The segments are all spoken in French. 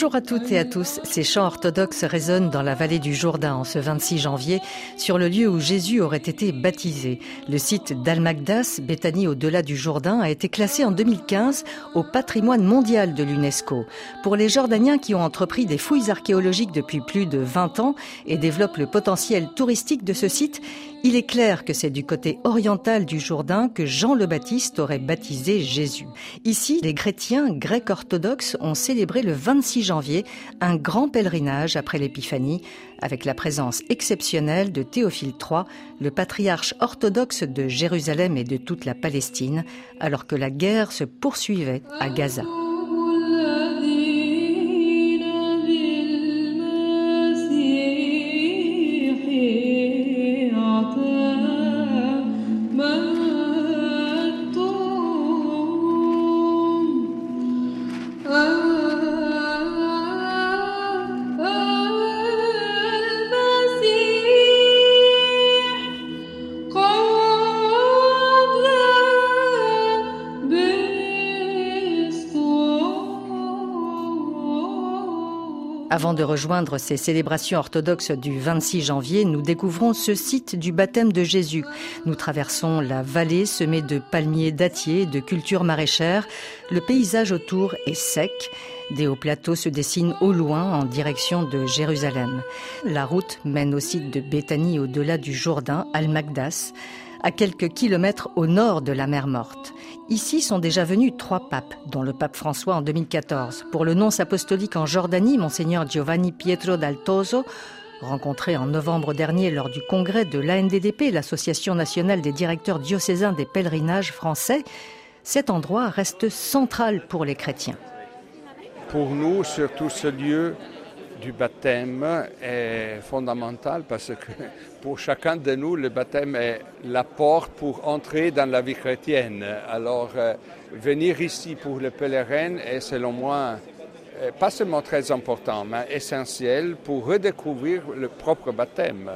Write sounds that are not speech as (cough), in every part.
Bonjour à toutes et à tous. Ces chants orthodoxes résonnent dans la vallée du Jourdain en ce 26 janvier, sur le lieu où Jésus aurait été baptisé. Le site d'Al-Magdas, Béthanie au-delà du Jourdain, a été classé en 2015 au patrimoine mondial de l'UNESCO. Pour les Jordaniens qui ont entrepris des fouilles archéologiques depuis plus de 20 ans et développent le potentiel touristique de ce site, il est clair que c'est du côté oriental du Jourdain que Jean le Baptiste aurait baptisé Jésus. Ici, les chrétiens grecs orthodoxes ont célébré le 26 janvier un grand pèlerinage après l'Épiphanie, avec la présence exceptionnelle de Théophile III, le patriarche orthodoxe de Jérusalem et de toute la Palestine, alors que la guerre se poursuivait à Gaza. Avant de rejoindre ces célébrations orthodoxes du 26 janvier, nous découvrons ce site du baptême de Jésus. Nous traversons la vallée semée de palmiers dattiers, de cultures maraîchères. Le paysage autour est sec. Des hauts plateaux se dessinent au loin en direction de Jérusalem. La route mène au site de Béthanie au-delà du Jourdain, Al-Magdas à quelques kilomètres au nord de la mer Morte. Ici sont déjà venus trois papes, dont le pape François en 2014. Pour le nonce apostolique en Jordanie, monseigneur Giovanni Pietro d'Altoso, rencontré en novembre dernier lors du congrès de l'ANDDP, l'Association nationale des directeurs diocésains des pèlerinages français, cet endroit reste central pour les chrétiens. Pour nous, surtout ce lieu du baptême est fondamental parce que pour chacun de nous, le baptême est la porte pour entrer dans la vie chrétienne. Alors, euh, venir ici pour le pèlerin est selon moi euh, pas seulement très important, mais essentiel pour redécouvrir le propre baptême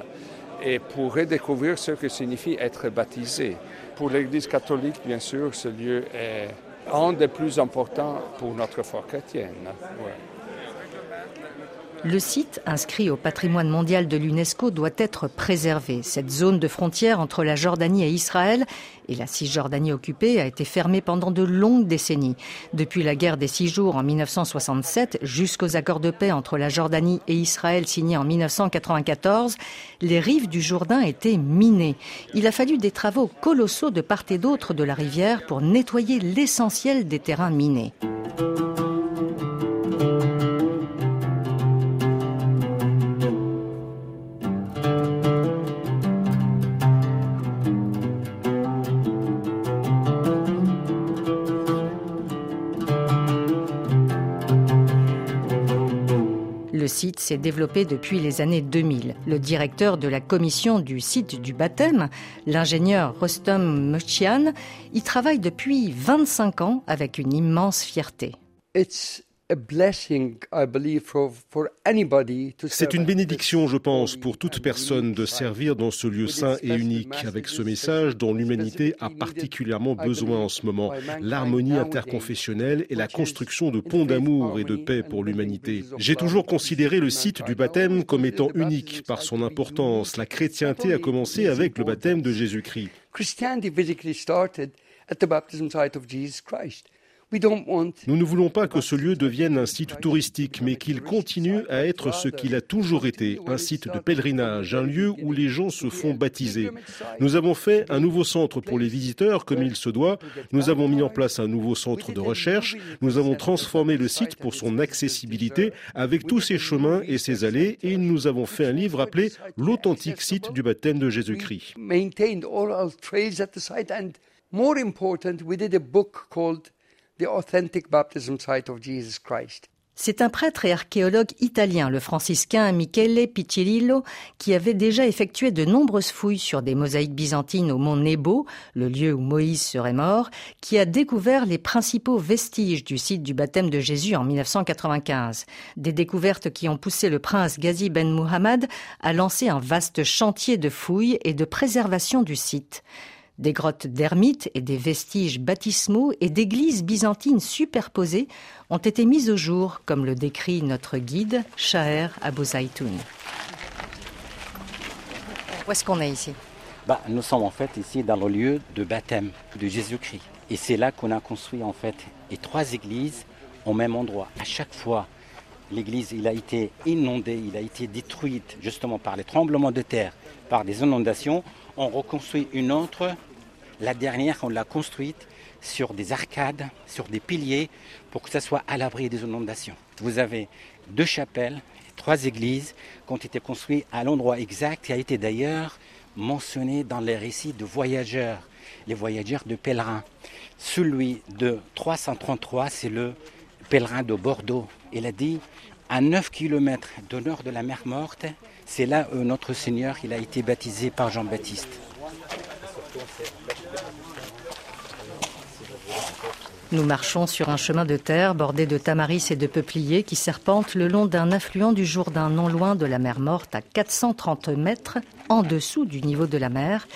et pour redécouvrir ce que signifie être baptisé. Pour l'Église catholique, bien sûr, ce lieu est un des plus importants pour notre foi chrétienne. Le site, inscrit au patrimoine mondial de l'UNESCO, doit être préservé. Cette zone de frontière entre la Jordanie et Israël et la Cisjordanie occupée a été fermée pendant de longues décennies. Depuis la guerre des six jours en 1967 jusqu'aux accords de paix entre la Jordanie et Israël signés en 1994, les rives du Jourdain étaient minées. Il a fallu des travaux colossaux de part et d'autre de la rivière pour nettoyer l'essentiel des terrains minés. S'est développé depuis les années 2000. Le directeur de la commission du site du baptême, l'ingénieur Rostom Mochian, y travaille depuis 25 ans avec une immense fierté. C'est une bénédiction, je pense, pour toute personne de servir dans ce lieu saint et unique avec ce message dont l'humanité a particulièrement besoin en ce moment, l'harmonie interconfessionnelle et la construction de ponts d'amour et de paix pour l'humanité. J'ai toujours considéré le site du baptême comme étant unique par son importance. La chrétienté a commencé avec le baptême de Jésus-Christ. Nous ne voulons pas que ce lieu devienne un site touristique, mais qu'il continue à être ce qu'il a toujours été, un site de pèlerinage, un lieu où les gens se font baptiser. Nous avons fait un nouveau centre pour les visiteurs comme il se doit, nous avons mis en place un nouveau centre de recherche, nous avons transformé le site pour son accessibilité avec tous ses chemins et ses allées et nous avons fait un livre appelé L'authentique site du baptême de Jésus-Christ. Authentic baptism site of Jesus Christ. C'est un prêtre et archéologue italien, le franciscain Michele Piccirillo, qui avait déjà effectué de nombreuses fouilles sur des mosaïques byzantines au mont Nebo, le lieu où Moïse serait mort, qui a découvert les principaux vestiges du site du baptême de Jésus en 1995. Des découvertes qui ont poussé le prince Ghazi Ben Muhammad à lancer un vaste chantier de fouilles et de préservation du site. Des grottes d'ermites et des vestiges baptismaux et d'églises byzantines superposées ont été mises au jour, comme le décrit notre guide, Shaher Abou Zaitoun. Où est-ce qu'on est ici? Bah, Nous sommes en fait ici dans le lieu de baptême de Jésus-Christ. Et c'est là qu'on a construit en fait les trois églises au même endroit. À chaque fois, l'église a été inondée, il a été détruite justement par les tremblements de terre, par des inondations on reconstruit une autre. La dernière, on l'a construite sur des arcades, sur des piliers, pour que ça soit à l'abri des inondations. Vous avez deux chapelles, trois églises qui ont été construites à l'endroit exact, qui a été d'ailleurs mentionné dans les récits de voyageurs, les voyageurs de pèlerins. Celui de 333, c'est le pèlerin de Bordeaux. Il a dit, à 9 km de nord de la mer Morte, c'est là où notre Seigneur il a été baptisé par Jean-Baptiste. Nous marchons sur un chemin de terre bordé de tamaris et de peupliers qui serpente le long d'un affluent du Jourdain non loin de la mer Morte à 430 mètres en dessous du niveau de la mer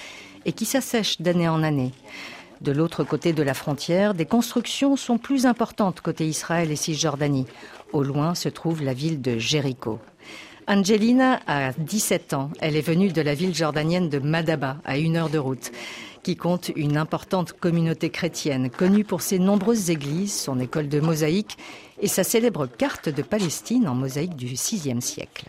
et qui s'assèche d'année en année. De l'autre côté de la frontière, des constructions sont plus importantes côté Israël et Cisjordanie. Au loin se trouve la ville de Jéricho. Angelina a 17 ans. Elle est venue de la ville jordanienne de Madaba, à une heure de route, qui compte une importante communauté chrétienne, connue pour ses nombreuses églises, son école de mosaïque et sa célèbre carte de Palestine en mosaïque du VIe siècle.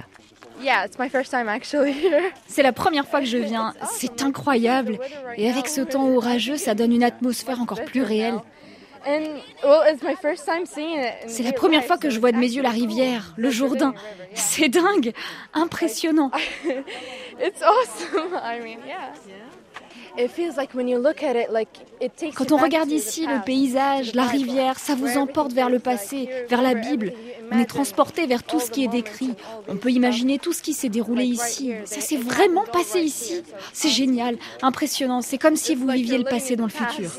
(laughs) C'est la première fois que je viens. C'est incroyable. Et avec ce temps orageux, ça donne une atmosphère encore plus réelle. C'est la première fois que je vois de mes yeux la rivière, le Jourdain. (laughs) C'est dingue, impressionnant. Quand on regarde ici le paysage, la rivière, ça vous emporte vers le passé, vers la Bible. On est transporté vers tout ce qui est décrit. On peut imaginer tout ce qui s'est déroulé ici. Ça s'est vraiment passé ici. C'est génial, impressionnant. C'est comme si vous viviez le passé dans le futur.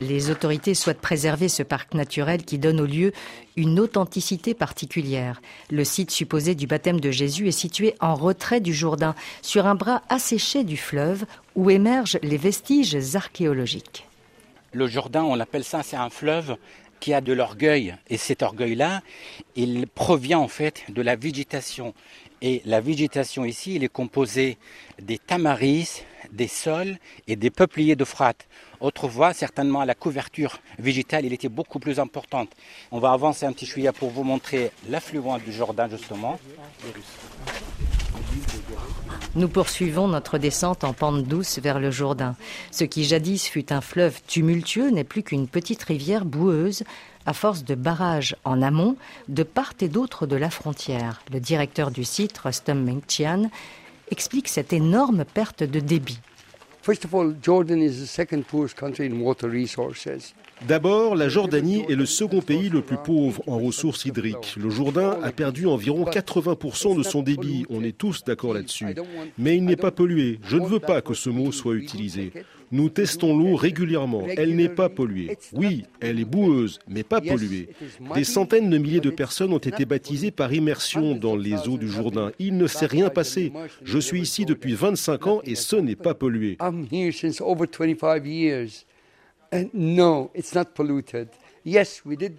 Les autorités souhaitent préserver ce parc naturel qui donne au lieu une authenticité particulière. Le site supposé du baptême de Jésus est situé en retrait du Jourdain, sur un bras asséché du fleuve où émergent les vestiges archéologiques. Le Jourdain, on l'appelle ça, c'est un fleuve qui a de l'orgueil. Et cet orgueil-là, il provient en fait de la végétation. Et la végétation ici, il est composée des tamaris, des sols et des peupliers de frate. Autrefois, certainement, la couverture végétale, il était beaucoup plus importante. On va avancer un petit chouïa pour vous montrer l'affluent du Jourdain, justement. Nous poursuivons notre descente en pente douce vers le Jourdain. Ce qui jadis fut un fleuve tumultueux n'est plus qu'une petite rivière boueuse à force de barrages en amont de part et d'autre de la frontière. Le directeur du site, Rustam Mengtian, explique cette énorme perte de débit. D'abord, la Jordanie est le second pays le plus pauvre en ressources hydriques. Le Jourdain a perdu environ 80% de son débit, on est tous d'accord là-dessus. Mais il n'est pas pollué. Je ne veux pas que ce mot soit utilisé. Nous testons l'eau régulièrement. Elle n'est pas polluée. Oui, elle est boueuse, mais pas polluée. Des centaines de milliers de personnes ont été baptisées par immersion dans les eaux du Jourdain. Il ne s'est rien passé. Je suis ici depuis 25 ans et ce n'est pas pollué.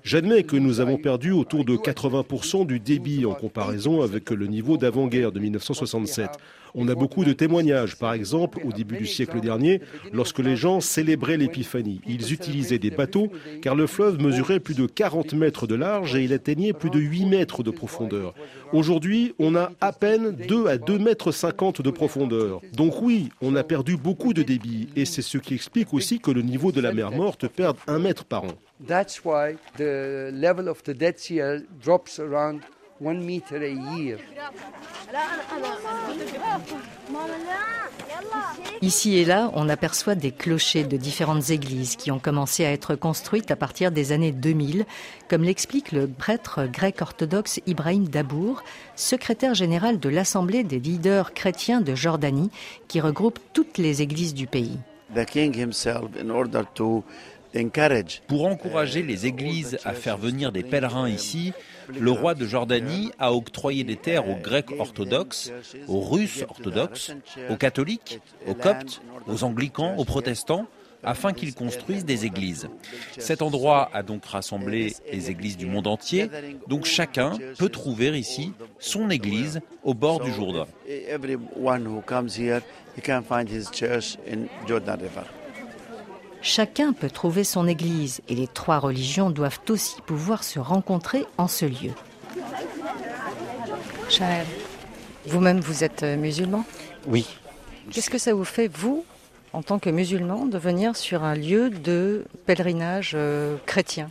J'admets que nous avons perdu autour de 80% du débit en comparaison avec le niveau d'avant-guerre de 1967. On a beaucoup de témoignages. Par exemple, au début du siècle dernier, lorsque les gens célébraient l'épiphanie, ils utilisaient des bateaux car le fleuve mesurait plus de 40 mètres de large et il atteignait plus de 8 mètres de profondeur. Aujourd'hui, on a à peine 2 à 2 mètres 50 de profondeur. Donc oui, on a perdu beaucoup de débit et c'est ce qui explique aussi que le niveau de la mer Morte perde un mètre par an. Ici et là, on aperçoit des clochers de différentes églises qui ont commencé à être construites à partir des années 2000, comme l'explique le prêtre grec orthodoxe Ibrahim Dabour, secrétaire général de l'Assemblée des leaders chrétiens de Jordanie, qui regroupe toutes les églises du pays. Pour encourager les églises à faire venir des pèlerins ici, le roi de Jordanie a octroyé des terres aux Grecs orthodoxes, aux Russes orthodoxes, aux catholiques, aux coptes, aux anglicans, aux protestants, afin qu'ils construisent des églises. Cet endroit a donc rassemblé les églises du monde entier, donc chacun peut trouver ici son église au bord du Jourdain. Chacun peut trouver son église et les trois religions doivent aussi pouvoir se rencontrer en ce lieu. vous-même, vous êtes euh, musulman? Oui. Qu'est-ce que ça vous fait, vous, en tant que musulman, de venir sur un lieu de pèlerinage euh, chrétien?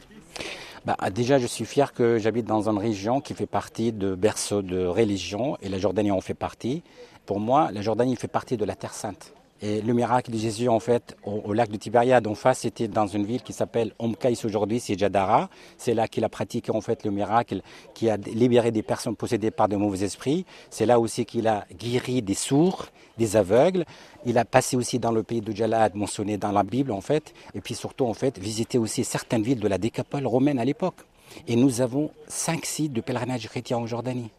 Bah, déjà, je suis fier que j'habite dans une région qui fait partie de berceau de religion et la Jordanie en fait partie. Pour moi, la Jordanie fait partie de la Terre Sainte. Et le miracle de Jésus, en fait, au, lac de Tibériade, en face, c'était dans une ville qui s'appelle Omkaïs aujourd'hui, c'est Jadara. C'est là qu'il a pratiqué, en fait, le miracle, qui a libéré des personnes possédées par de mauvais esprits. C'est là aussi qu'il a guéri des sourds, des aveugles. Il a passé aussi dans le pays de Jalad, mentionné dans la Bible, en fait. Et puis surtout, en fait, visité aussi certaines villes de la décapole romaine à l'époque. Et nous avons cinq sites de pèlerinage chrétien en Jordanie.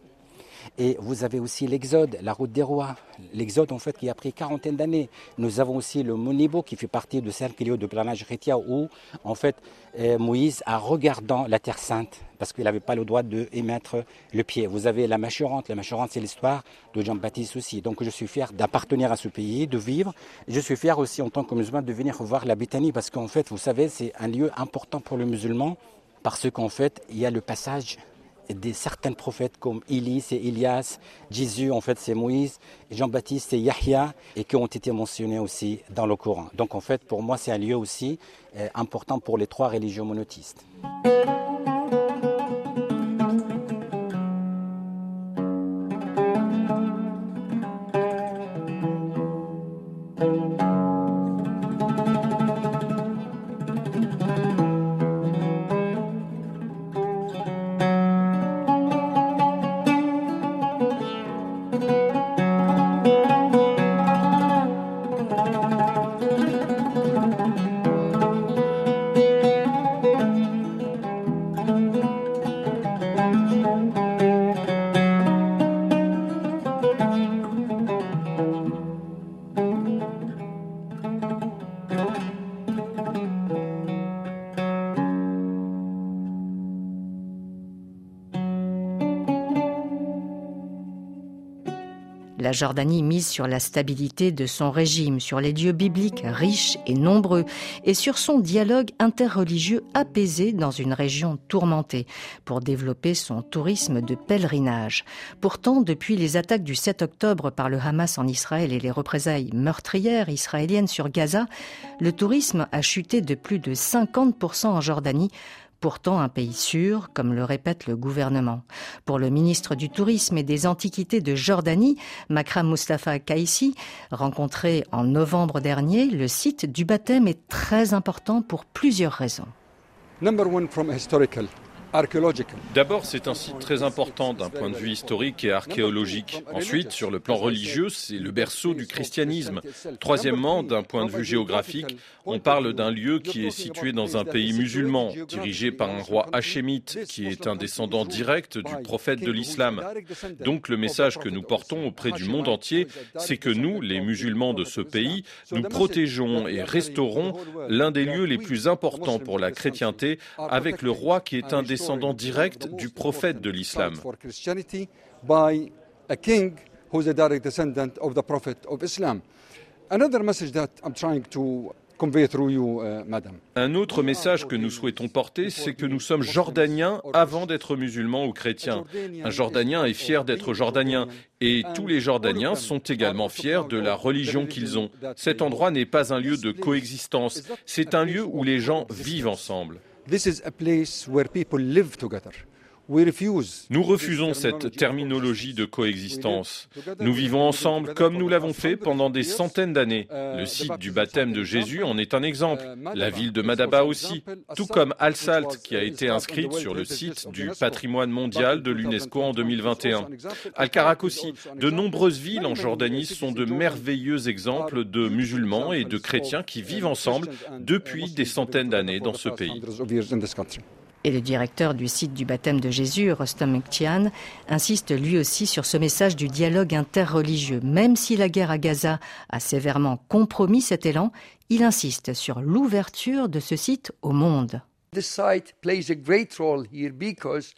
Et vous avez aussi l'Exode, la route des rois. L'Exode, en fait, qui a pris quarantaine d'années. Nous avons aussi le Monibo, qui fait partie de 5 kilos de planage chrétien, où, en fait, euh, Moïse, a regardant la Terre Sainte, parce qu'il n'avait pas le droit de émettre le pied. Vous avez la Machurante. La Machurante, c'est l'histoire de Jean-Baptiste aussi. Donc, je suis fier d'appartenir à ce pays, de vivre. Je suis fier aussi, en tant que musulman, de venir voir la Béthanie, parce qu'en fait, vous savez, c'est un lieu important pour le musulman, parce qu'en fait, il y a le passage des certains prophètes comme Élie, c'est Elias, Jésus, en fait, c'est Moïse, Jean-Baptiste, c'est Yahya, et qui ont été mentionnés aussi dans le Coran. Donc, en fait, pour moi, c'est un lieu aussi euh, important pour les trois religions monothéistes. La Jordanie mise sur la stabilité de son régime, sur les dieux bibliques riches et nombreux, et sur son dialogue interreligieux apaisé dans une région tourmentée, pour développer son tourisme de pèlerinage. Pourtant, depuis les attaques du 7 octobre par le Hamas en Israël et les représailles meurtrières israéliennes sur Gaza, le tourisme a chuté de plus de 50% en Jordanie, pourtant un pays sûr, comme le répète le gouvernement. Pour le ministre du Tourisme et des Antiquités de Jordanie, Makram Mustafa Kaisi, rencontré en novembre dernier, le site du baptême est très important pour plusieurs raisons. Number one from historical. D'abord, c'est un site très important d'un point de vue historique et archéologique. Ensuite, sur le plan religieux, c'est le berceau du christianisme. Troisièmement, d'un point de vue géographique, on parle d'un lieu qui est situé dans un pays musulman, dirigé par un roi hachémite, qui est un descendant direct du prophète de l'islam. Donc le message que nous portons auprès du monde entier, c'est que nous, les musulmans de ce pays, nous protégeons et restaurons l'un des lieux les plus importants pour la chrétienté avec le roi qui est un descendant direct du prophète de l'islam. Another message that I'm trying to Un autre message que nous souhaitons porter, c'est que nous sommes jordaniens avant d'être musulmans ou chrétiens. Un jordanien est fier d'être jordanien et tous les jordaniens sont également fiers de la religion qu'ils ont. Cet endroit n'est pas un lieu de coexistence, c'est un lieu où les gens vivent ensemble. This is a place where people live together. Nous refusons cette terminologie de coexistence. Nous vivons ensemble comme nous l'avons fait pendant des centaines d'années. Le site du baptême de Jésus en est un exemple. La ville de Madaba aussi, tout comme Al-Salt qui a été inscrite sur le site du patrimoine mondial de l'UNESCO en 2021. Al-Karak aussi. De nombreuses villes en Jordanie sont de merveilleux exemples de musulmans et de chrétiens qui vivent ensemble depuis des centaines d'années dans ce pays. Et le directeur du site du baptême de Jésus, Rostam Ektian, insiste lui aussi sur ce message du dialogue interreligieux. Même si la guerre à Gaza a sévèrement compromis cet élan, il insiste sur l'ouverture de ce site au monde.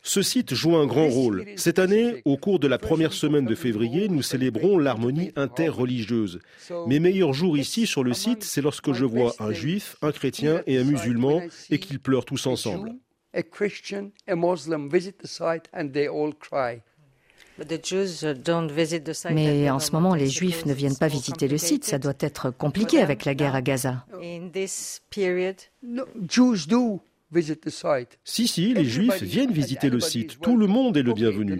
Ce site joue un grand rôle. Cette année, au cours de la première semaine de février, nous célébrons l'harmonie interreligieuse. Mes meilleurs jours ici sur le site, c'est lorsque je vois un juif, un chrétien et un musulman et qu'ils pleurent tous ensemble. Mais en ce moment, les Juifs ne viennent pas visiter le site. Ça doit être compliqué avec la guerre à Gaza. Si, si, les Juifs viennent visiter le site. Tout le monde est le bienvenu.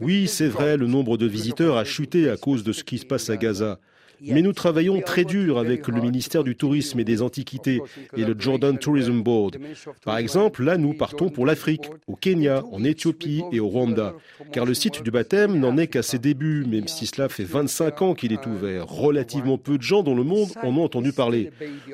Oui, c'est vrai, le nombre de visiteurs a chuté à cause de ce qui se passe à Gaza. Mais nous travaillons très dur avec le ministère du Tourisme et des Antiquités et le Jordan Tourism Board. Par exemple, là, nous partons pour l'Afrique, au Kenya, en Éthiopie et au Rwanda. Car le site du baptême n'en est qu'à ses débuts, même si cela fait 25 ans qu'il est ouvert. Relativement peu de gens dans le monde en ont entendu parler.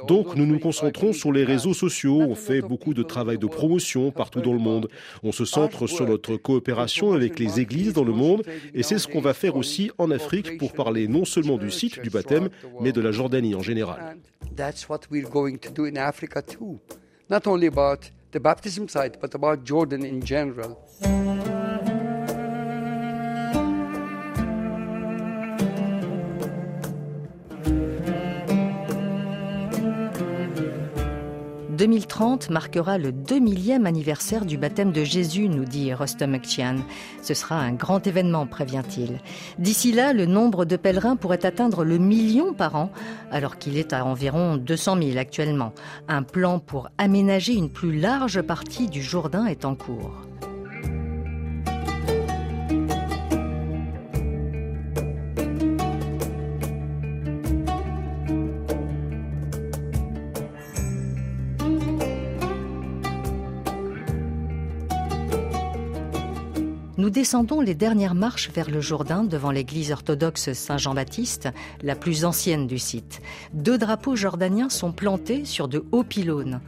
Donc, nous nous concentrons sur les réseaux sociaux. On fait beaucoup de travail de promotion partout dans le monde. On se centre sur notre coopération avec les églises dans le monde. Et c'est ce qu'on va faire aussi en Afrique pour parler non seulement du site du baptême, mais de la Jordanie en général. That's what we're going to do in Africa too. Not only about the baptism site, but about Jordan in general. 2030 marquera le 2000e anniversaire du baptême de Jésus, nous dit Rostom Ekchian. Ce sera un grand événement, prévient-il. D'ici là, le nombre de pèlerins pourrait atteindre le million par an, alors qu'il est à environ 200 000 actuellement. Un plan pour aménager une plus large partie du Jourdain est en cours. Descendons les dernières marches vers le Jourdain devant l'église orthodoxe Saint-Jean-Baptiste, la plus ancienne du site. Deux drapeaux jordaniens sont plantés sur de hauts pylônes.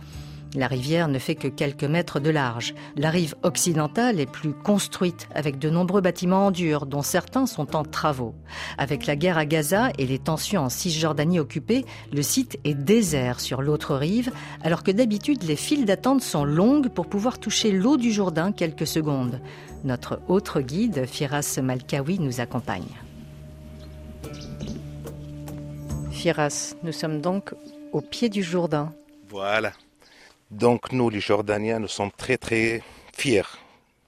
La rivière ne fait que quelques mètres de large. La rive occidentale est plus construite, avec de nombreux bâtiments en dur, dont certains sont en travaux. Avec la guerre à Gaza et les tensions en Cisjordanie occupée, le site est désert sur l'autre rive, alors que d'habitude les files d'attente sont longues pour pouvoir toucher l'eau du Jourdain quelques secondes. Notre autre guide, Firas Malkawi, nous accompagne. Firas, nous sommes donc au pied du Jourdain. Voilà. Donc nous, les Jordaniens, nous sommes très très fiers,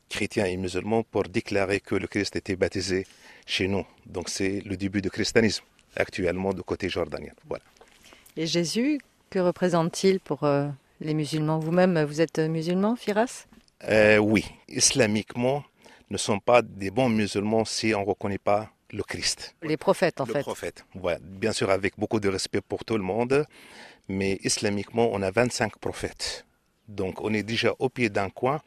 chrétiens et musulmans, pour déclarer que le Christ était baptisé chez nous. Donc c'est le début du christianisme actuellement du côté jordanien. Voilà. Et Jésus, que représente-t-il pour euh, les musulmans? Vous-même, vous êtes musulman, Firas? Euh, Oui, islamiquement, ne sont pas des bons musulmans si on ne reconnaît pas le Christ. Les prophètes, en le fait. Prophète. Voilà. Bien sûr, avec beaucoup de respect pour tout le monde mais islamiquement, on a 25 prophètes. Donc on est déjà au pied d'un coin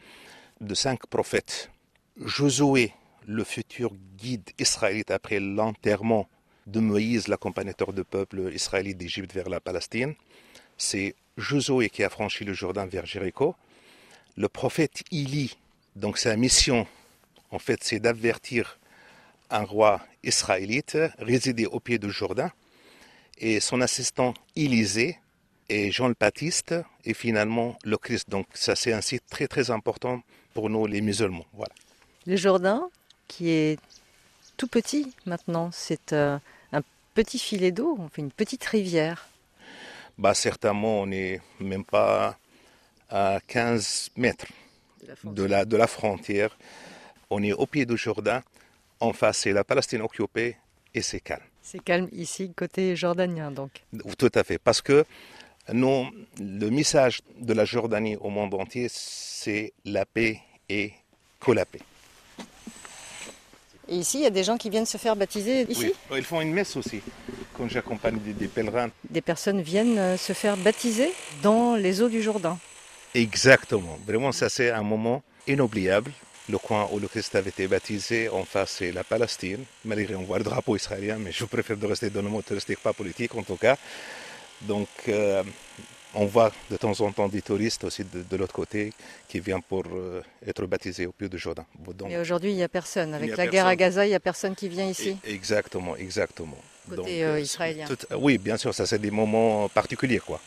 de cinq prophètes. Josué, le futur guide israélite après l'enterrement de Moïse, l'accompagnateur du peuple israélite d'Égypte vers la Palestine, c'est Josué qui a franchi le Jourdain vers Jéricho. Le prophète Ili, donc sa mission, en fait, c'est d'avertir un roi israélite résidé au pied du Jourdain, et son assistant Élisée, et Jean le Baptiste et finalement le Christ. Donc ça c'est un site très très important pour nous les musulmans. Voilà. Le Jourdain qui est tout petit maintenant, c'est euh, un petit filet d'eau, on fait une petite rivière. Bah certainement on n'est même pas à 15 mètres de la, de la frontière. On est au pied du Jourdain, en face c'est la Palestine occupée et c'est calme. C'est calme ici côté jordanien donc. Tout à fait, parce que non, le message de la Jordanie au monde entier, c'est la paix et que la paix. Et ici, il y a des gens qui viennent se faire baptiser ici? Oui, ils font une messe aussi, quand j'accompagne des, pèlerins. Des personnes viennent euh, se faire baptiser dans les eaux du Jourdain. Exactement. Vraiment, ça c'est un moment inoubliable. Le coin où le Christ avait été baptisé, en face, c'est la Palestine. Malgré on voit le drapeau israélien, mais je préfère de rester dans le mot touristique, pas politique en tout cas. Donc, euh, on voit de temps en temps des touristes aussi de, l'autre côté qui viennent pour euh, être baptisés au puits de Jourdain. Mais aujourd'hui, il n'y a personne. Avec la guerre à Gaza, il n'y a personne qui vient ici Exactement, exactement. Côté euh, israélien. oui, bien sûr, ça c'est des moments particuliers. quoi.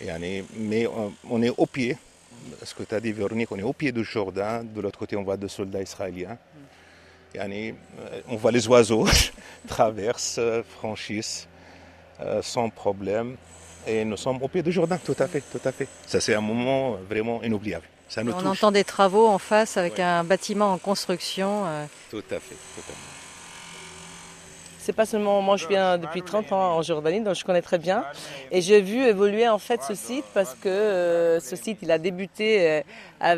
Et mais on, est au pied, ce que tu as dit Véronique, on est au pied du Jourdain. De l'autre côté, on voit des soldats israéliens. Et on voit les oiseaux (laughs) traversent, franchissent sans problème. Et nous sommes au pied du Jourdain, tout à fait, tout à fait. Ça, c'est un moment vraiment inoubliable. Ça nous On entend des travaux en face avec un bâtiment en construction. Euh. Tout à fait, tout à fait. C'est pas seulement moi, je viens depuis 30 ans en Jordanie, donc je connais très bien. Et j'ai vu évoluer en fait ce site parce que euh, ce site, il a débuté euh,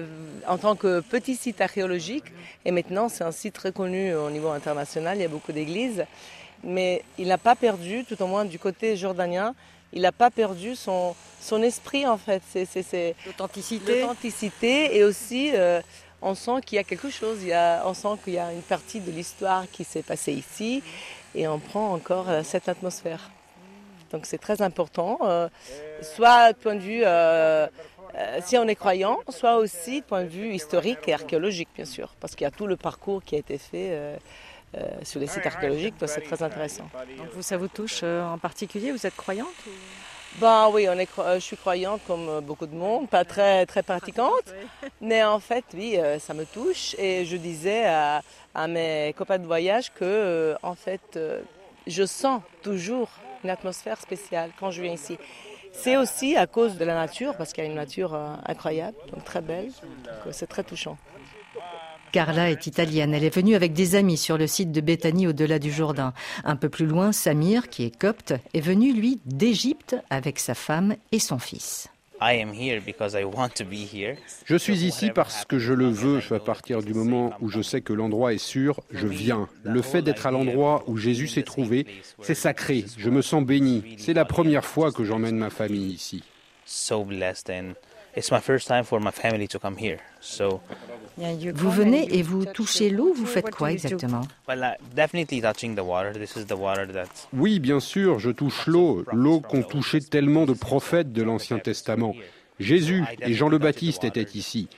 en tant que petit site archéologique et maintenant c'est un site reconnu au niveau international. Il y a beaucoup d'églises, mais il n'a pas perdu, tout au moins du côté jordanien, il n'a pas perdu son, son esprit en fait. C'est l'authenticité. L'authenticité et aussi euh, on sent qu'il y a quelque chose. Il y a, on sent qu'il y a une partie de l'histoire qui s'est passée ici et on prend encore euh, cette atmosphère. Donc c'est très important, euh, soit de point de vue si on est croyant, soit aussi de point de vue historique et archéologique bien sûr, parce qu'il y a tout le parcours qui a été fait euh, sur les sites archéologiques, c'est très intéressant. Donc vous, ça vous touche euh, en particulier? Vous êtes croyante Ben oui, on est, euh, je suis croyante comme beaucoup de monde, pas très, très pratiquante, (laughs) mais en fait, oui, ça me touche. Et je disais à, mes copains de voyage que, en fait, je sens toujours une atmosphère spéciale quand je viens ici. C'est aussi à cause de la nature, parce qu'il y a une nature incroyable, donc très belle, c'est très touchant. Carla est italienne. Elle est venue avec des amis sur le site de Béthanie au-delà du Jourdain. Un peu plus loin, Samir, qui est copte, est venu, lui, d'Égypte avec sa femme et son fils. Je suis ici parce que je le veux. À partir du moment où je sais que l'endroit est sûr, je viens. Le fait d'être à l'endroit où Jésus s'est trouvé, c'est sacré. Je me sens béni. C'est la première fois que j'emmène ma famille ici. Vous venez et vous touchez l'eau, vous faites quoi exactement? Oui, bien sûr, je touche l'eau, l'eau qu'ont touché tellement de prophètes de l'Ancien Testament. Jésus et Jean le Baptiste étaient ici.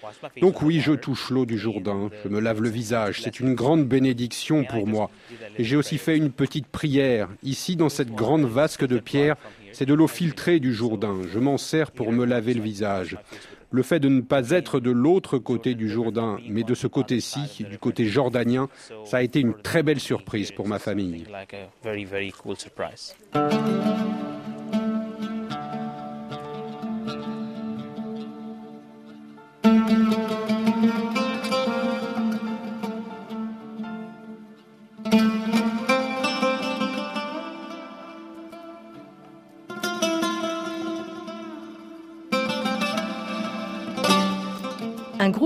Donc oui, je touche l'eau du Jourdain, je me lave le visage, c'est une grande bénédiction pour moi. Et j'ai aussi fait une petite prière. Ici, dans cette grande vasque de pierre, c'est de l'eau filtrée du Jourdain. Je m'en sers pour me laver le visage. Le fait de ne pas être de l'autre côté du Jourdain, mais de ce côté-ci, du côté jordanien, ça a été une très belle surprise pour ma famille.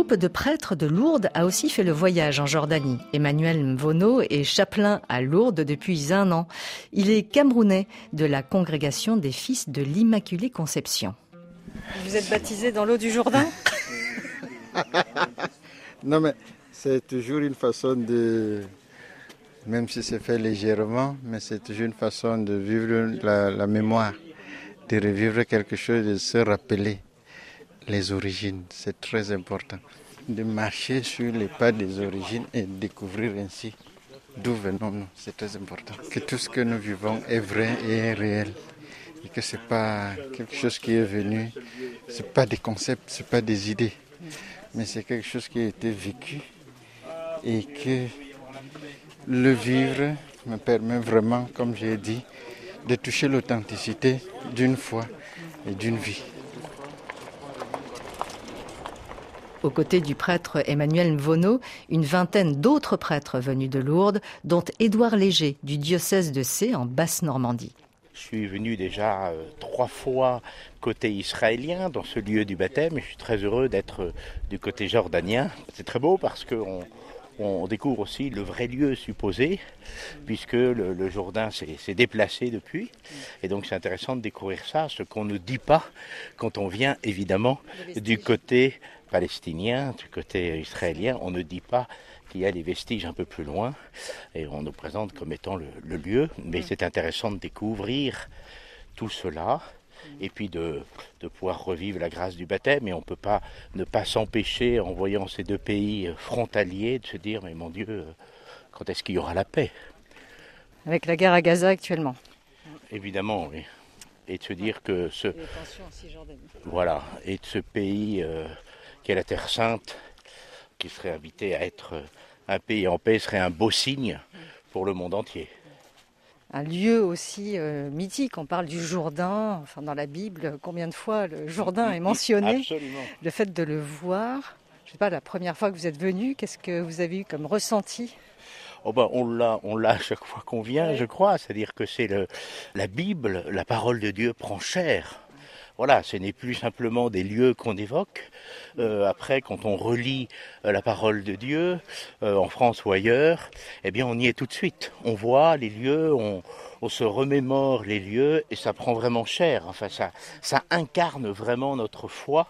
Un groupe de prêtres de Lourdes a aussi fait le voyage en Jordanie. Emmanuel Mvono est chapelain à Lourdes depuis un an. Il est camerounais de la congrégation des fils de l'Immaculée Conception. Vous êtes baptisé dans l'eau du Jourdain? (laughs) Non mais c'est toujours une façon de, même si c'est fait légèrement, mais c'est toujours une façon de vivre la, la mémoire, de revivre quelque chose, de se rappeler les origines. C'est très important de marcher sur les pas des origines et découvrir ainsi d'où venons-nous. C'est très important. Que tout ce que nous vivons est vrai et réel. Et que ce n'est pas quelque chose qui est venu, ce n'est pas des concepts, ce n'est pas des idées, mais c'est quelque chose qui a été vécu et que le vivre me permet vraiment, comme j'ai dit, de toucher l'authenticité d'une foi et d'une vie. Aux côtés du prêtre Emmanuel Mvono, une vingtaine d'autres prêtres venus de Lourdes, dont Édouard Léger du diocèse de C en Basse-Normandie. Je suis venu déjà euh, trois fois côté israélien dans ce lieu du baptême et je suis très heureux d'être euh, du côté jordanien. C'est très beau parce qu'on on découvre aussi le vrai lieu supposé, puisque le, Jourdain s'est déplacé depuis. Et donc c'est intéressant de découvrir ça, ce qu'on ne dit pas quand on vient évidemment du côté palestinien, du côté israélien. On ne dit pas qu'il y a des vestiges un peu plus loin et on nous présente comme étant le, lieu. Mais c'est intéressant de découvrir tout cela et puis de, pouvoir revivre la grâce du baptême. Et on ne peut pas ne pas s'empêcher, en voyant ces deux pays frontaliers, de se dire, mais mon Dieu, quand est-ce qu'il y aura la paix? Avec la guerre à Gaza actuellement. Évidemment, oui. Et de se dire que ce... Voilà, et de ce pays euh, la Terre Sainte, qui serait invité à être euh, un pays en paix, serait un beau signe pour le monde entier. Un lieu aussi euh, mythique, on parle du Jourdain, enfin dans la Bible, combien de fois le Jourdain est mentionné? Absolument. Le fait de le voir, je ne sais pas, la première fois que vous êtes venu, qu'est-ce que vous avez eu comme ressenti? Oh ben, on l'a, on l'a à chaque fois qu'on vient, je crois. C'est-à-dire que c'est le, la Bible, la parole de Dieu prend chair. Voilà, ce n'est plus simplement des lieux qu'on évoque. Euh, après, quand on relit euh, la parole de Dieu, euh, en France ou ailleurs, eh bien, on y est tout de suite. On voit les lieux, on, se remémore les lieux, et ça prend vraiment cher. Enfin, ça, ça incarne vraiment notre foi.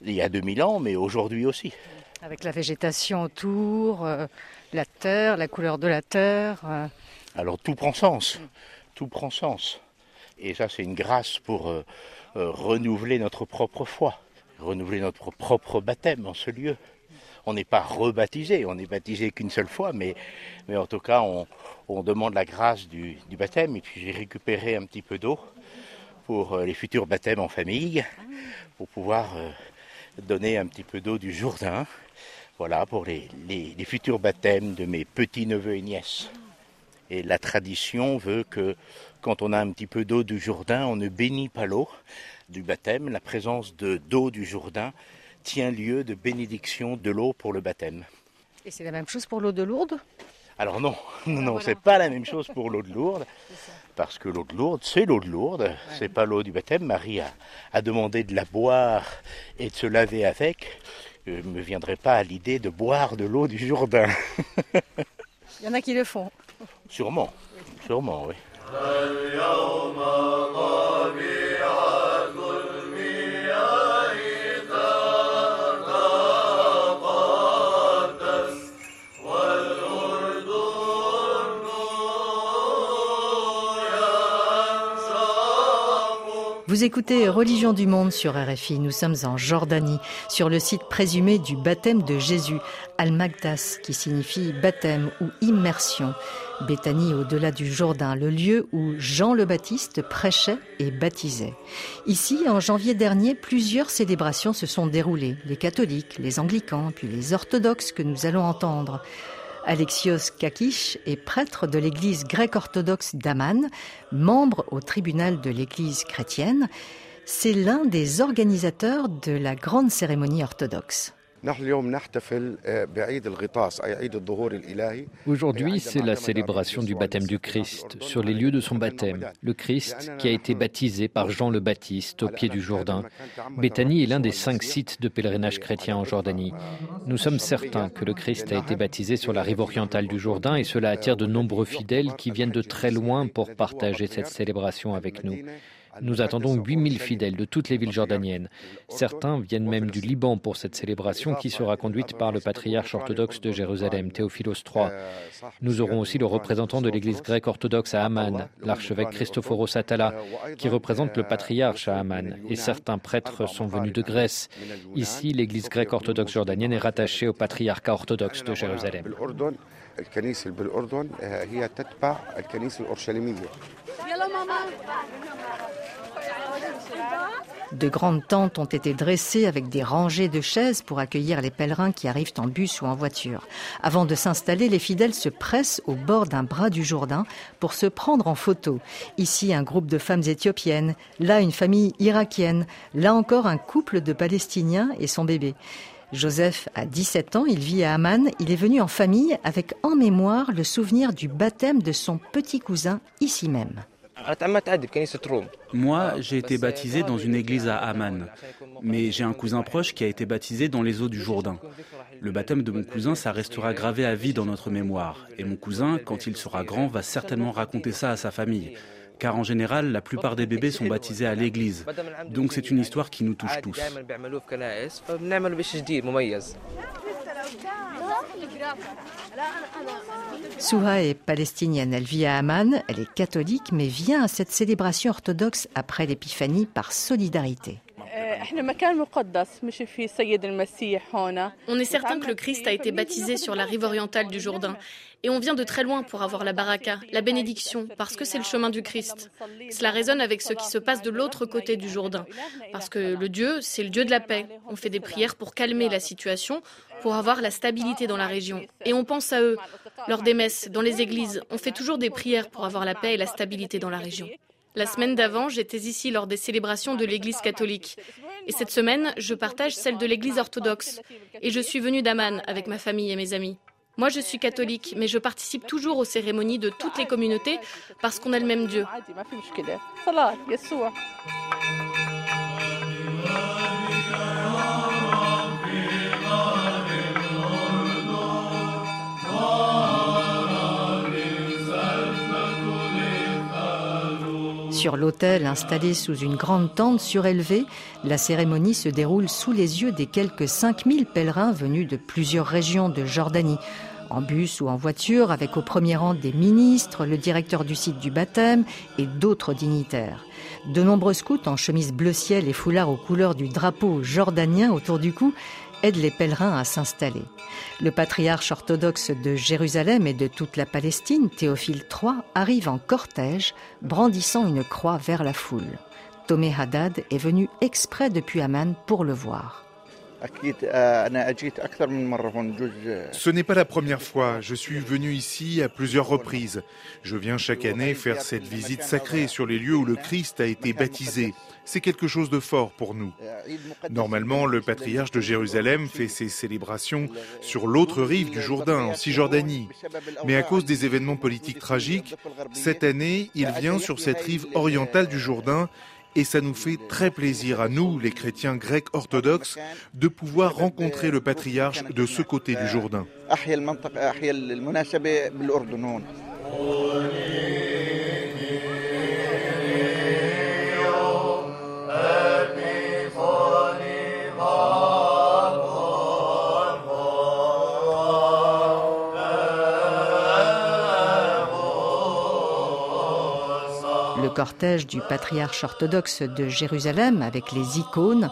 Il y a 2000 ans, mais aujourd'hui aussi. Avec la végétation autour, la terre, la couleur de la terre. Alors tout prend sens, tout prend sens. Et ça, c'est une grâce pour euh, renouveler notre propre foi, renouveler notre propre baptême en ce lieu. On n'est pas rebaptisé, on n'est baptisé qu'une seule fois, mais, en tout cas, on, demande la grâce du, baptême. Et puis j'ai récupéré un petit peu d'eau pour euh, les futurs baptêmes en famille, pour pouvoir euh, donner un petit peu d'eau du Jourdain, voilà, pour les, les futurs baptêmes de mes petits-neveux et nièces. Et la tradition veut que quand on a un petit peu d'eau du Jourdain, on ne bénit pas l'eau du baptême. La présence de d'eau du Jourdain tient lieu de bénédiction de l'eau pour le baptême. Et c'est la même chose pour l'eau de Lourdes? Alors non, (laughs) non, non, c'est pas la même chose pour l'eau de Lourdes. (laughs) Parce que l'eau de Lourdes, c'est l'eau de Lourdes, c'est pas l'eau du baptême. Marie a, demandé de la boire et de se laver avec. Je ne me viendrait pas à l'idée de boire de l'eau du Jourdain. (laughs) Il y en a qui le font. Sûrement, sûrement, oui. Vous écoutez Religion du Monde sur RFI. Nous sommes en Jordanie, sur le site présumé du baptême de Jésus, Al-Magdas, qui signifie baptême ou immersion. Béthanie au-delà du Jourdain, le lieu où Jean le Baptiste prêchait et baptisait. Ici, en janvier dernier, plusieurs célébrations se sont déroulées. Les catholiques, les anglicans, puis les orthodoxes que nous allons entendre. Alexios Kakish est prêtre de l'église grecque-orthodoxe d'Aman, membre au tribunal de l'église chrétienne. C'est l'un des organisateurs de la grande cérémonie orthodoxe. Aujourd'hui, c'est la célébration du baptême du Christ sur les lieux de son baptême. Le Christ qui a été baptisé par Jean le Baptiste au pied du Jourdain. Béthanie est l'un des cinq sites de pèlerinage chrétien en Jordanie. Nous sommes certains que le Christ a été baptisé sur la rive orientale du Jourdain et cela attire de nombreux fidèles qui viennent de très loin pour partager cette célébration avec nous. Nous attendons 8000 fidèles de toutes les villes jordaniennes. Certains viennent même du Liban pour cette célébration qui sera conduite par le patriarche orthodoxe de Jérusalem, Théophilos III. Nous aurons aussi le représentant de l'église grecque orthodoxe à Amman, l'archevêque Christophoros Atala, qui représente le patriarche à Amman. Et certains prêtres sont venus de Grèce. Ici, l'église grecque orthodoxe jordanienne est rattachée au patriarcat orthodoxe de Jérusalem. De grandes tentes ont été dressées avec des rangées de chaises pour accueillir les pèlerins qui arrivent en bus ou en voiture. Avant de s'installer, les fidèles se pressent au bord d'un bras du Jourdain pour se prendre en photo. Ici, un groupe de femmes éthiopiennes, là une famille irakienne, là encore un couple de Palestiniens et son bébé. Joseph a 17 ans, il vit à Amman, il est venu en famille avec en mémoire le souvenir du baptême de son petit cousin ici même. Moi, j'ai été baptisé dans une église à Amman, mais j'ai un cousin proche qui a été baptisé dans les eaux du Jourdain. Le baptême de mon cousin, ça restera gravé à vie dans notre mémoire. Et mon cousin, quand il sera grand, va certainement raconter ça à sa famille. Car en général, la plupart des bébés sont baptisés à l'église. Donc c'est une histoire qui nous touche tous. Souha est palestinienne, elle vit à Amman, elle est catholique, mais vient à cette célébration orthodoxe après l'épiphanie par solidarité. On est certain que le Christ a été baptisé sur la rive orientale du Jourdain. Et on vient de très loin pour avoir la baraka, la bénédiction, parce que c'est le chemin du Christ. Cela résonne avec ce qui se passe de l'autre côté du Jourdain. Parce que le Dieu, c'est le Dieu de la paix. On fait des prières pour calmer la situation, pour avoir la stabilité dans la région. Et on pense à eux. Lors des messes, dans les églises, on fait toujours des prières pour avoir la paix et la stabilité dans la région. La semaine d'avant, j'étais ici lors des célébrations de l'Église catholique. Et cette semaine, je partage celle de l'Église orthodoxe. Et je suis venue d'Aman avec ma famille et mes amis. Moi, je suis catholique, mais je participe toujours aux cérémonies de toutes les communautés parce qu'on a le même Dieu. Sur l'autel installé sous une grande tente surélevée, la cérémonie se déroule sous les yeux des quelques 5000 pèlerins venus de plusieurs régions de Jordanie. En bus ou en voiture, avec au premier rang des ministres, le directeur du site du baptême et d'autres dignitaires. De nombreux scouts en chemise bleu ciel et foulard aux couleurs du drapeau jordanien autour du cou aide les pèlerins à s'installer. Le patriarche orthodoxe de Jérusalem et de toute la Palestine, Théophile III, arrive en cortège, brandissant une croix vers la foule. Tomé Haddad est venu exprès depuis Amman pour le voir. Ce n'est pas la première fois. Je suis venu ici à plusieurs reprises. Je viens chaque année faire cette visite sacrée sur les lieux où le Christ a été baptisé. C'est quelque chose de fort pour nous. Normalement, le patriarche de Jérusalem fait ses célébrations sur l'autre rive du Jourdain, en Cisjordanie. Mais à cause des événements politiques tragiques, cette année, il vient sur cette rive orientale du Jourdain et ça nous fait très plaisir à nous, les chrétiens grecs orthodoxes, de pouvoir rencontrer le patriarche de ce côté du Jourdain. Cortège du patriarche orthodoxe de Jérusalem avec les icônes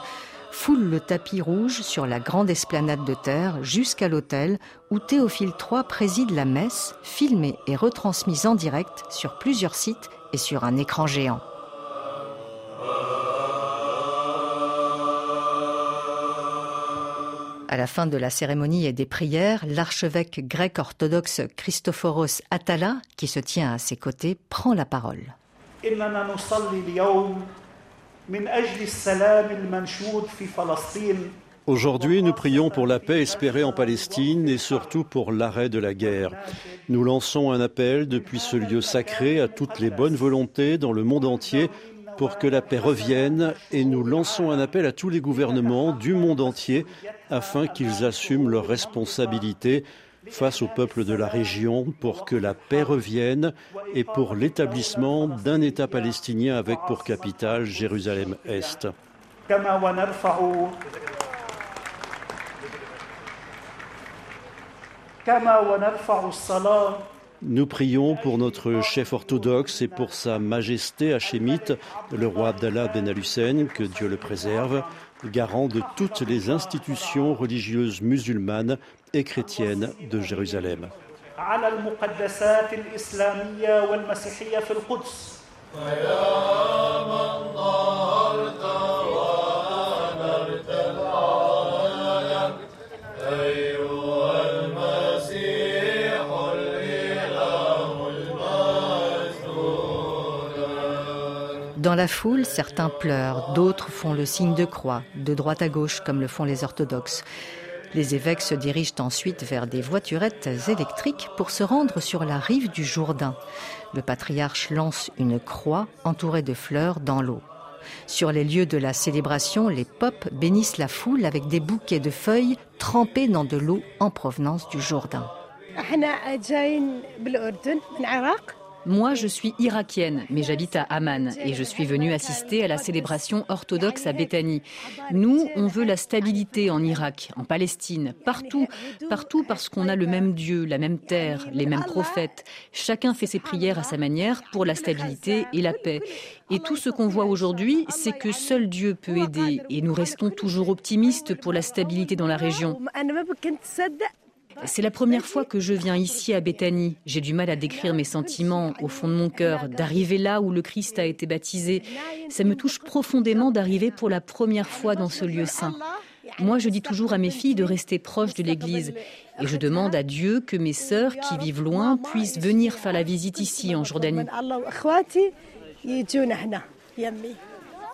foule le tapis rouge sur la grande esplanade de terre jusqu'à l'autel où Théophile III préside la messe, filmée et retransmise en direct sur plusieurs sites et sur un écran géant. À la fin de la cérémonie et des prières, l'archevêque grec orthodoxe Christophoros Atala, qui se tient à ses côtés, prend la parole. Aujourd'hui, nous prions pour la paix espérée en Palestine et surtout pour l'arrêt de la guerre. Nous lançons un appel depuis ce lieu sacré à toutes les bonnes volontés dans le monde entier pour que la paix revienne et nous lançons un appel à tous les gouvernements du monde entier afin qu'ils assument leurs responsabilités face au peuple de la région pour que la paix revienne et pour l'établissement d'un État palestinien avec pour capitale Jérusalem-Est. Nous prions pour notre chef orthodoxe et pour sa majesté hachémite, le roi Abdallah Ben al-Hussein, que Dieu le préserve, garant de toutes les institutions religieuses musulmanes et chrétienne de Jérusalem. Dans la foule, certains pleurent, d'autres font le signe de croix, de droite à gauche comme le font les orthodoxes. Les évêques se dirigent ensuite vers des voiturettes électriques pour se rendre sur la rive du Jourdain. Le patriarche lance une croix entourée de fleurs dans l'eau. Sur les lieux de la célébration, les popes bénissent la foule avec des bouquets de feuilles trempées dans de l'eau en provenance du Jourdain. Moi, je suis irakienne, mais j'habite à Amman et je suis venue assister à la célébration orthodoxe à Béthanie. Nous, on veut la stabilité en Irak, en Palestine, partout, partout parce qu'on a le même Dieu, la même terre, les mêmes prophètes. Chacun fait ses prières à sa manière pour la stabilité et la paix. Et tout ce qu'on voit aujourd'hui, c'est que seul Dieu peut aider et nous restons toujours optimistes pour la stabilité dans la région. C'est la première fois que je viens ici à Béthanie. J'ai du mal à décrire mes sentiments au fond de mon cœur, d'arriver là où le Christ a été baptisé. Ça me touche profondément d'arriver pour la première fois dans ce lieu saint. Moi, je dis toujours à mes filles de rester proches de l'Église. Et je demande à Dieu que mes sœurs qui vivent loin puissent venir faire la visite ici en Jordanie.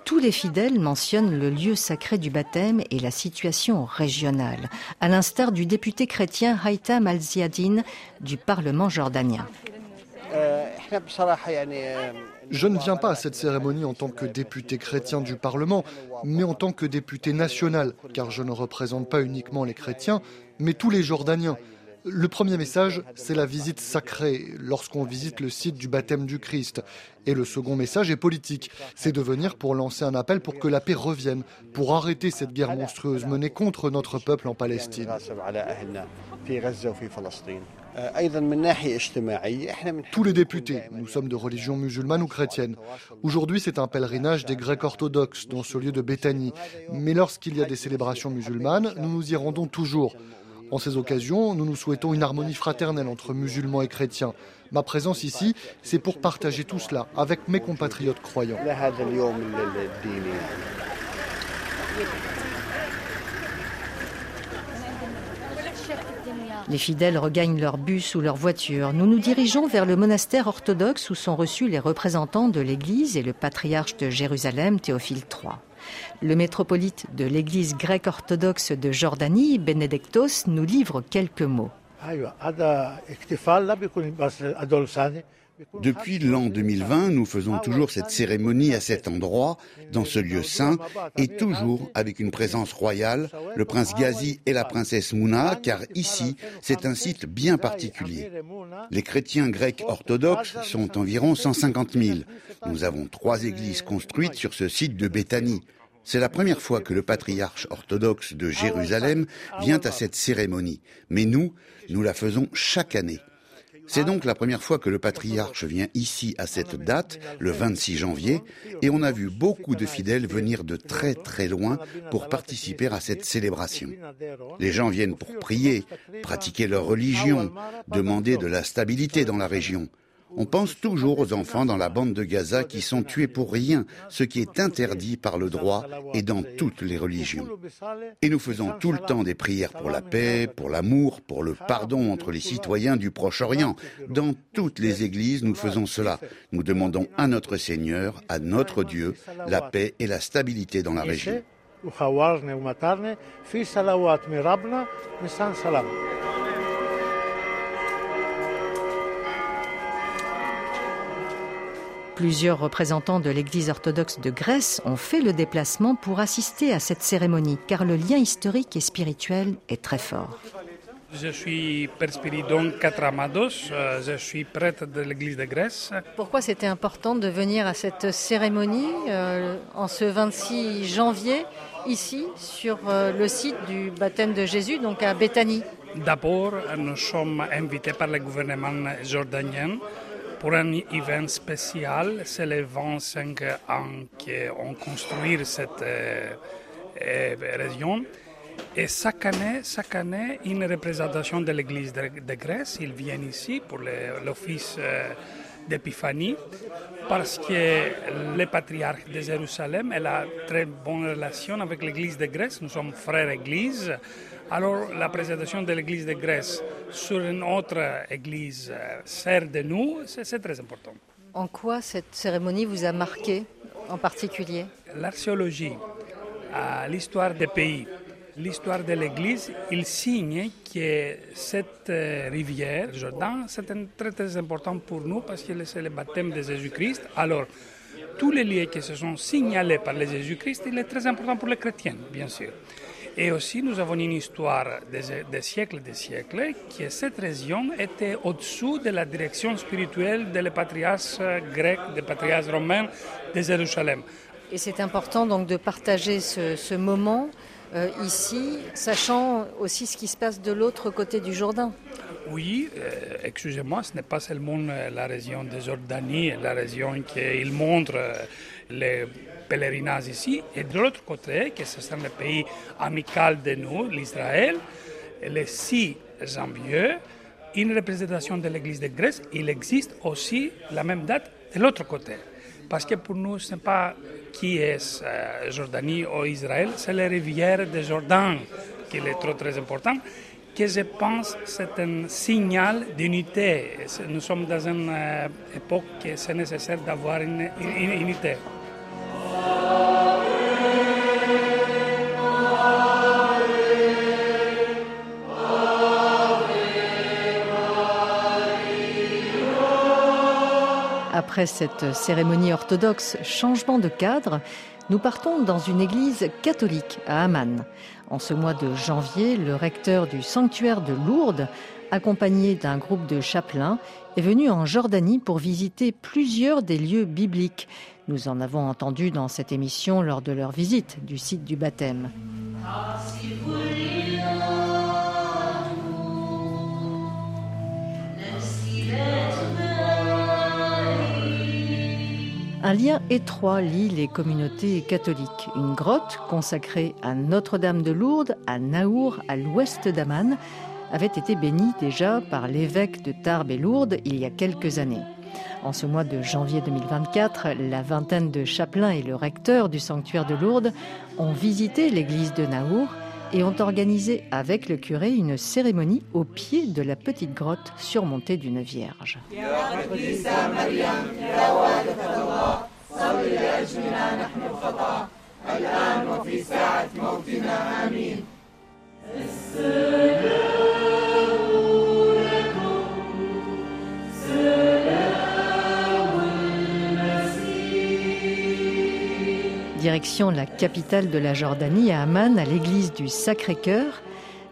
Tous les fidèles mentionnent le lieu sacré du baptême et la situation régionale, à l'instar du député chrétien Haïtam Al-Ziadine du Parlement jordanien. Je ne viens pas à cette cérémonie en tant que député chrétien du Parlement, mais en tant que député national, car je ne représente pas uniquement les chrétiens, mais tous les Jordaniens. Le premier message, c'est la visite sacrée lorsqu'on visite le site du baptême du Christ. Et le second message est politique. C'est de venir pour lancer un appel pour que la paix revienne, pour arrêter cette guerre monstrueuse menée contre notre peuple en Palestine. Tous les députés, nous sommes de religion musulmane ou chrétienne. Aujourd'hui, c'est un pèlerinage des Grecs orthodoxes dans ce lieu de Béthanie. Mais lorsqu'il y a des célébrations musulmanes, nous nous y rendons toujours. En ces occasions, nous nous souhaitons une harmonie fraternelle entre musulmans et chrétiens. Ma présence ici, c'est pour partager tout cela avec mes compatriotes croyants. Les fidèles regagnent leur bus ou leur voiture. Nous nous dirigeons vers le monastère orthodoxe où sont reçus les représentants de l'Église et le patriarche de Jérusalem, Théophile III. Le métropolite de l'Église grecque orthodoxe de Jordanie, Benedictos, nous livre quelques mots. Depuis l'an 2020, nous faisons toujours cette cérémonie à cet endroit, dans ce lieu saint, et toujours avec une présence royale, le prince Ghazi et la princesse Mouna, car ici, c'est un site bien particulier. Les chrétiens grecs orthodoxes sont environ 150 000. Nous avons trois églises construites sur ce site de Béthanie. C'est la première fois que le patriarche orthodoxe de Jérusalem vient à cette cérémonie, mais nous, nous la faisons chaque année. C'est donc la première fois que le patriarche vient ici à cette date, le 26 janvier, et on a vu beaucoup de fidèles venir de très très loin pour participer à cette célébration. Les gens viennent pour prier, pratiquer leur religion, demander de la stabilité dans la région. On pense toujours aux enfants dans la bande de Gaza qui sont tués pour rien, ce qui est interdit par le droit et dans toutes les religions. Et nous faisons tout le temps des prières pour la paix, pour l'amour, pour le pardon entre les citoyens du Proche-Orient. Dans toutes les églises, nous faisons cela. Nous demandons à notre Seigneur, à notre Dieu, la paix et la stabilité dans la région. Plusieurs représentants de l'Église orthodoxe de Grèce ont fait le déplacement pour assister à cette cérémonie, car le lien historique et spirituel est très fort. Je suis Père Spiridon Katramados, euh, je suis prêtre de l'Église de Grèce. Pourquoi c'était important de venir à cette cérémonie euh, en ce 26 janvier, ici, sur euh, le site du baptême de Jésus, donc à Béthanie? D'abord, nous sommes invités par le gouvernement jordanien pour un événement spécial. C'est les 25 ans qu'on construit cette euh, euh, région. Et chaque année, chaque année, une représentation de l'Église de, Grèce, ils viennent ici pour l'office euh, d'Épiphanie, parce que le patriarche de Jérusalem a très bonne relation avec l'Église de Grèce. Nous sommes frères Église. Alors la présentation de l'Église de Grèce sur une autre Église euh, sert de nous, c'est très important. En quoi cette cérémonie vous a marqué en particulier? L'archéologie, l'histoire des pays, l'histoire de l'Église, il signe que cette euh, rivière, Jordan, c'est très très important pour nous parce que c'est le baptême de Jésus-Christ. Alors, tous les lieux qui se sont signalés par le Jésus-Christ, il est très important pour les chrétiens, bien sûr. Et aussi, nous avons une histoire des, siècles et des siècles, que cette région était au-dessous de la direction spirituelle des patriarches grecs, des patriarches romains de Jérusalem. Et c'est important donc de partager ce, moment euh, ici, sachant aussi ce qui se passe de l'autre côté du Jourdain. Oui, euh, excusez-moi, ce n'est pas seulement euh, la région de Jordanie, la région qu'il montre les pèlerinage ici, et de l'autre côté, que ce sont les pays amicaux de nous, l'Israël, le 6 janvier, une représentation de l'Église de Grèce, il existe aussi la même date de l'autre côté. Parce que pour nous, ce n'est pas qui est euh, Jordanie ou Israël, c'est la rivière de Jordan qui est trop très important, que je pense c'est un signal d'unité. Nous sommes dans une euh, époque où c'est nécessaire d'avoir une unité. Après cette cérémonie orthodoxe changement de cadre, nous partons dans une église catholique à Amman. En ce mois de janvier, le recteur du sanctuaire de Lourdes, accompagné d'un groupe de chapelains, est venu en Jordanie pour visiter plusieurs des lieux bibliques. Nous en avons entendu dans cette émission lors de leur visite du site du baptême. Un lien étroit lie les communautés catholiques. Une grotte consacrée à Notre-Dame de Lourdes, à Naour, à l'ouest d'Aman, avait été bénie déjà par l'évêque de Tarbes et Lourdes il y a quelques années. En ce mois de janvier 2024, la vingtaine de chapelains et le recteur du sanctuaire de Lourdes ont visité l'église de Naour et ont organisé avec le curé une cérémonie au pied de la petite grotte surmontée d'une vierge. Direction la capitale de la Jordanie, à Amman, à l'église du Sacré-Cœur,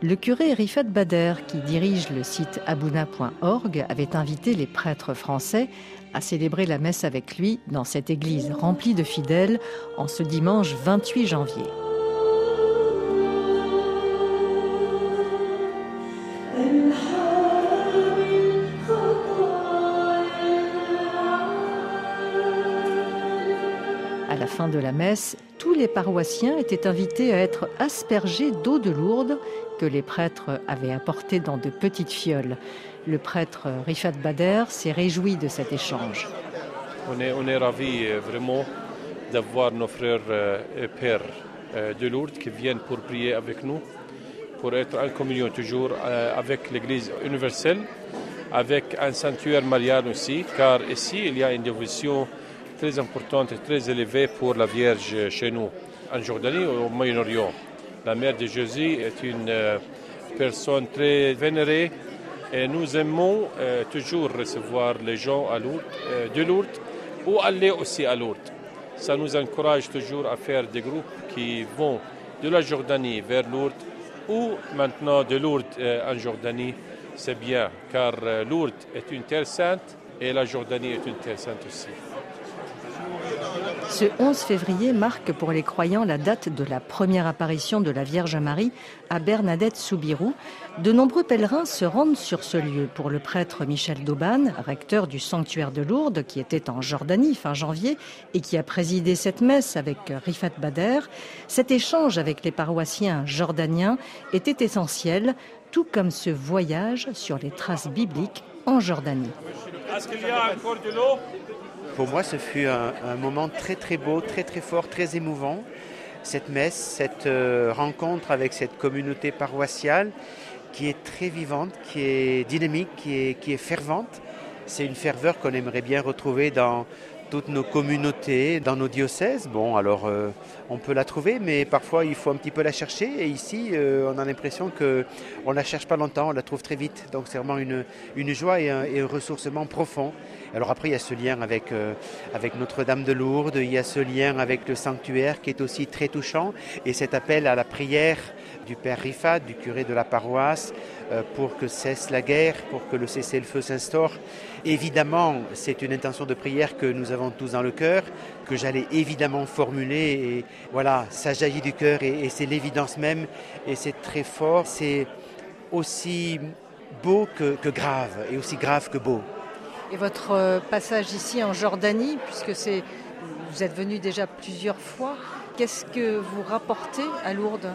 le curé Rifat Bader, qui dirige le site abouna.org, avait invité les prêtres français à célébrer la messe avec lui dans cette église remplie de fidèles en ce dimanche 28 janvier. De la messe, tous les paroissiens étaient invités à être aspergés d'eau de lourde que les prêtres avaient apportée dans de petites fioles. Le prêtre Rifat Bader s'est réjoui de cet échange. On est, on ravis euh, vraiment d'avoir nos frères euh, et pères euh, de Lourdes qui viennent pour prier avec nous, pour être en communion toujours avec l'Église universelle, avec un sanctuaire marial aussi, car ici il y a une dévotion très importante très élevée pour la Vierge chez nous, en Jordanie ou au Moyen-Orient. La mère de Jésus est une euh, personne très vénérée et nous aimons euh, toujours recevoir les gens à Lourdes, euh, de Lourdes ou aller aussi à Lourdes. Ça nous encourage toujours à faire des groupes qui vont de la Jordanie vers Lourdes ou maintenant de Lourdes en Jordanie. C'est bien car Lourdes est une terre sainte et la Jordanie est une terre sainte aussi. Ce 11 février marque pour les croyants la date de la première apparition de la Vierge Marie à Bernadette Soubirou. De nombreux pèlerins se rendent sur ce lieu. Pour le prêtre Michel Dauban, recteur du sanctuaire de Lourdes, qui était en Jordanie fin janvier et qui a présidé cette messe avec Rifat Bader, cet échange avec les paroissiens jordaniens était essentiel, tout comme ce voyage sur les traces bibliques en Jordanie. Pour moi, ce fut un, moment très très beau, très très fort, très émouvant. Cette messe, cette euh, rencontre avec cette communauté paroissiale qui est très vivante, qui est dynamique, qui est, qui est fervente. C'est une ferveur qu'on aimerait bien retrouver dans toutes nos communautés dans nos diocèses. Bon, alors euh, on peut la trouver, mais parfois il faut un petit peu la chercher. Et ici, euh, on a l'impression qu'on ne la cherche pas longtemps, on la trouve très vite. Donc c'est vraiment une, une joie et un, ressourcement profond. Alors après, il y a ce lien avec, euh, avec Notre-Dame de Lourdes, il y a ce lien avec le sanctuaire qui est aussi très touchant. Et cet appel à la prière du Père Rifat, du curé de la paroisse, euh, pour que cesse la guerre, pour que le cessez-le-feu s'instaure. Évidemment, c'est une intention de prière que nous avons tous dans le cœur, que j'allais évidemment formuler. Et voilà, ça jaillit du cœur et, c'est l'évidence même. Et c'est très fort. C'est aussi beau que, grave et aussi grave que beau. Et votre euh, passage ici en Jordanie, puisque vous êtes venu déjà plusieurs fois, qu'est-ce que vous rapportez à Lourdes?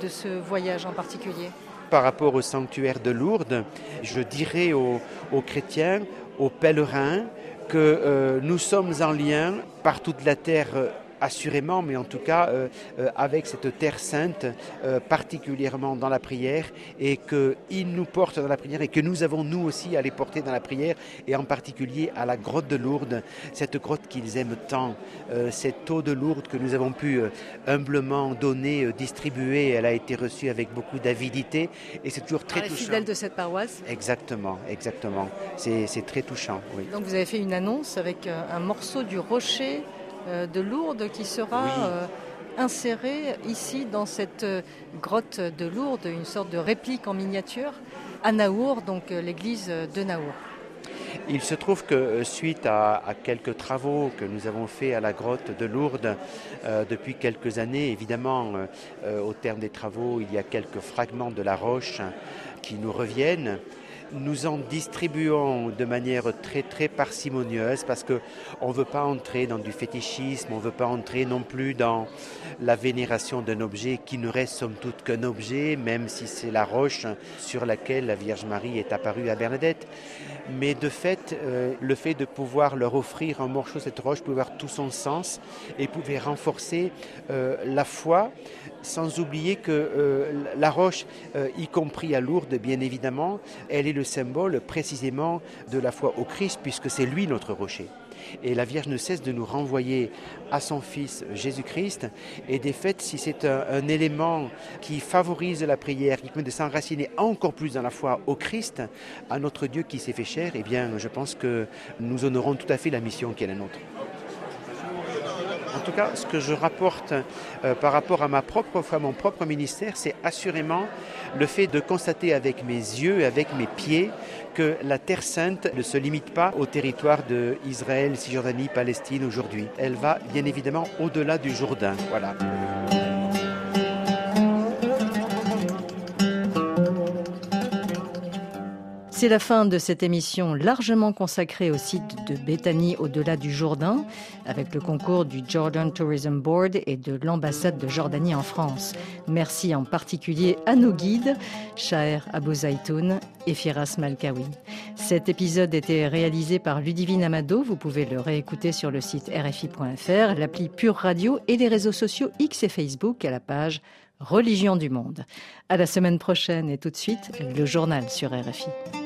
De ce voyage en particulier Par rapport au sanctuaire de Lourdes, je dirais aux, chrétiens, aux pèlerins, que euh, nous sommes en lien par toute la terre euh, assurément, mais en tout cas euh, euh, avec cette terre sainte, euh, particulièrement dans la prière, et qu'il nous porte dans la prière, et que nous avons nous aussi à les porter dans la prière, et en particulier à la grotte de Lourdes, cette grotte qu'ils aiment tant, cette eau de Lourdes que nous avons pu humblement donner, distribuer, elle a été reçue avec beaucoup d'avidité, et c'est toujours très touchant. fidèles de cette paroisse Exactement, exactement. C'est très touchant, oui. Donc vous avez fait une annonce avec un morceau du rocher de Lourdes qui sera Oui. euh, inséré ici dans cette euh, grotte de Lourdes, une sorte de réplique en miniature à Naour, donc euh, l'église de Naour. Il se trouve que euh, suite à, à quelques travaux que nous avons faits à la grotte de Lourdes euh, depuis quelques années, évidemment, euh, euh, au terme des travaux, il y a quelques fragments de la roche qui nous reviennent. Nous en distribuons de manière très très parcimonieuse parce que on veut pas entrer dans du fétichisme, on veut pas entrer non plus dans la vénération d'un objet qui ne reste somme toute qu'un objet, même si c'est la roche sur laquelle la Vierge Marie est apparue à Bernadette. Mais de fait, euh, le fait de pouvoir leur offrir un morceau cette roche pouvait avoir tout son sens et pouvait renforcer euh, la foi, sans oublier que euh, la roche, euh, y compris à Lourdes, bien évidemment, elle est le symbole précisément de la foi au Christ, puisque c'est lui notre rocher. Et la Vierge ne cesse de nous renvoyer à son Fils Jésus-Christ. Et des faits, si c'est un, un, élément qui favorise la prière, qui permet de s'enraciner encore plus dans la foi au Christ, à notre Dieu qui s'est fait chair, eh bien, je pense que nous honorons tout à fait la mission qui est la nôtre. En tout cas, ce que je rapporte euh, par rapport à ma propre foi, mon propre ministère, c'est assurément le fait de constater avec mes yeux et avec mes pieds que la Terre sainte ne se limite pas au territoire d'Israël, Cisjordanie, Palestine aujourd'hui. Elle va bien évidemment au-delà du Jourdain. Voilà. C'est la fin de cette émission largement consacrée au site de Béthanie au-delà du Jourdain, avec le concours du Jordan Tourism Board et de l'ambassade de Jordanie en France. Merci en particulier à nos guides, Shaher Abou Zaitoun et Firas Malkawi. Cet épisode était réalisé par Ludivine Amado. Vous pouvez le réécouter sur le site rfi.fr, l'appli Pure Radio et les réseaux sociaux X et Facebook à la page Religion du Monde. À la semaine prochaine et tout de suite, le journal sur RFI.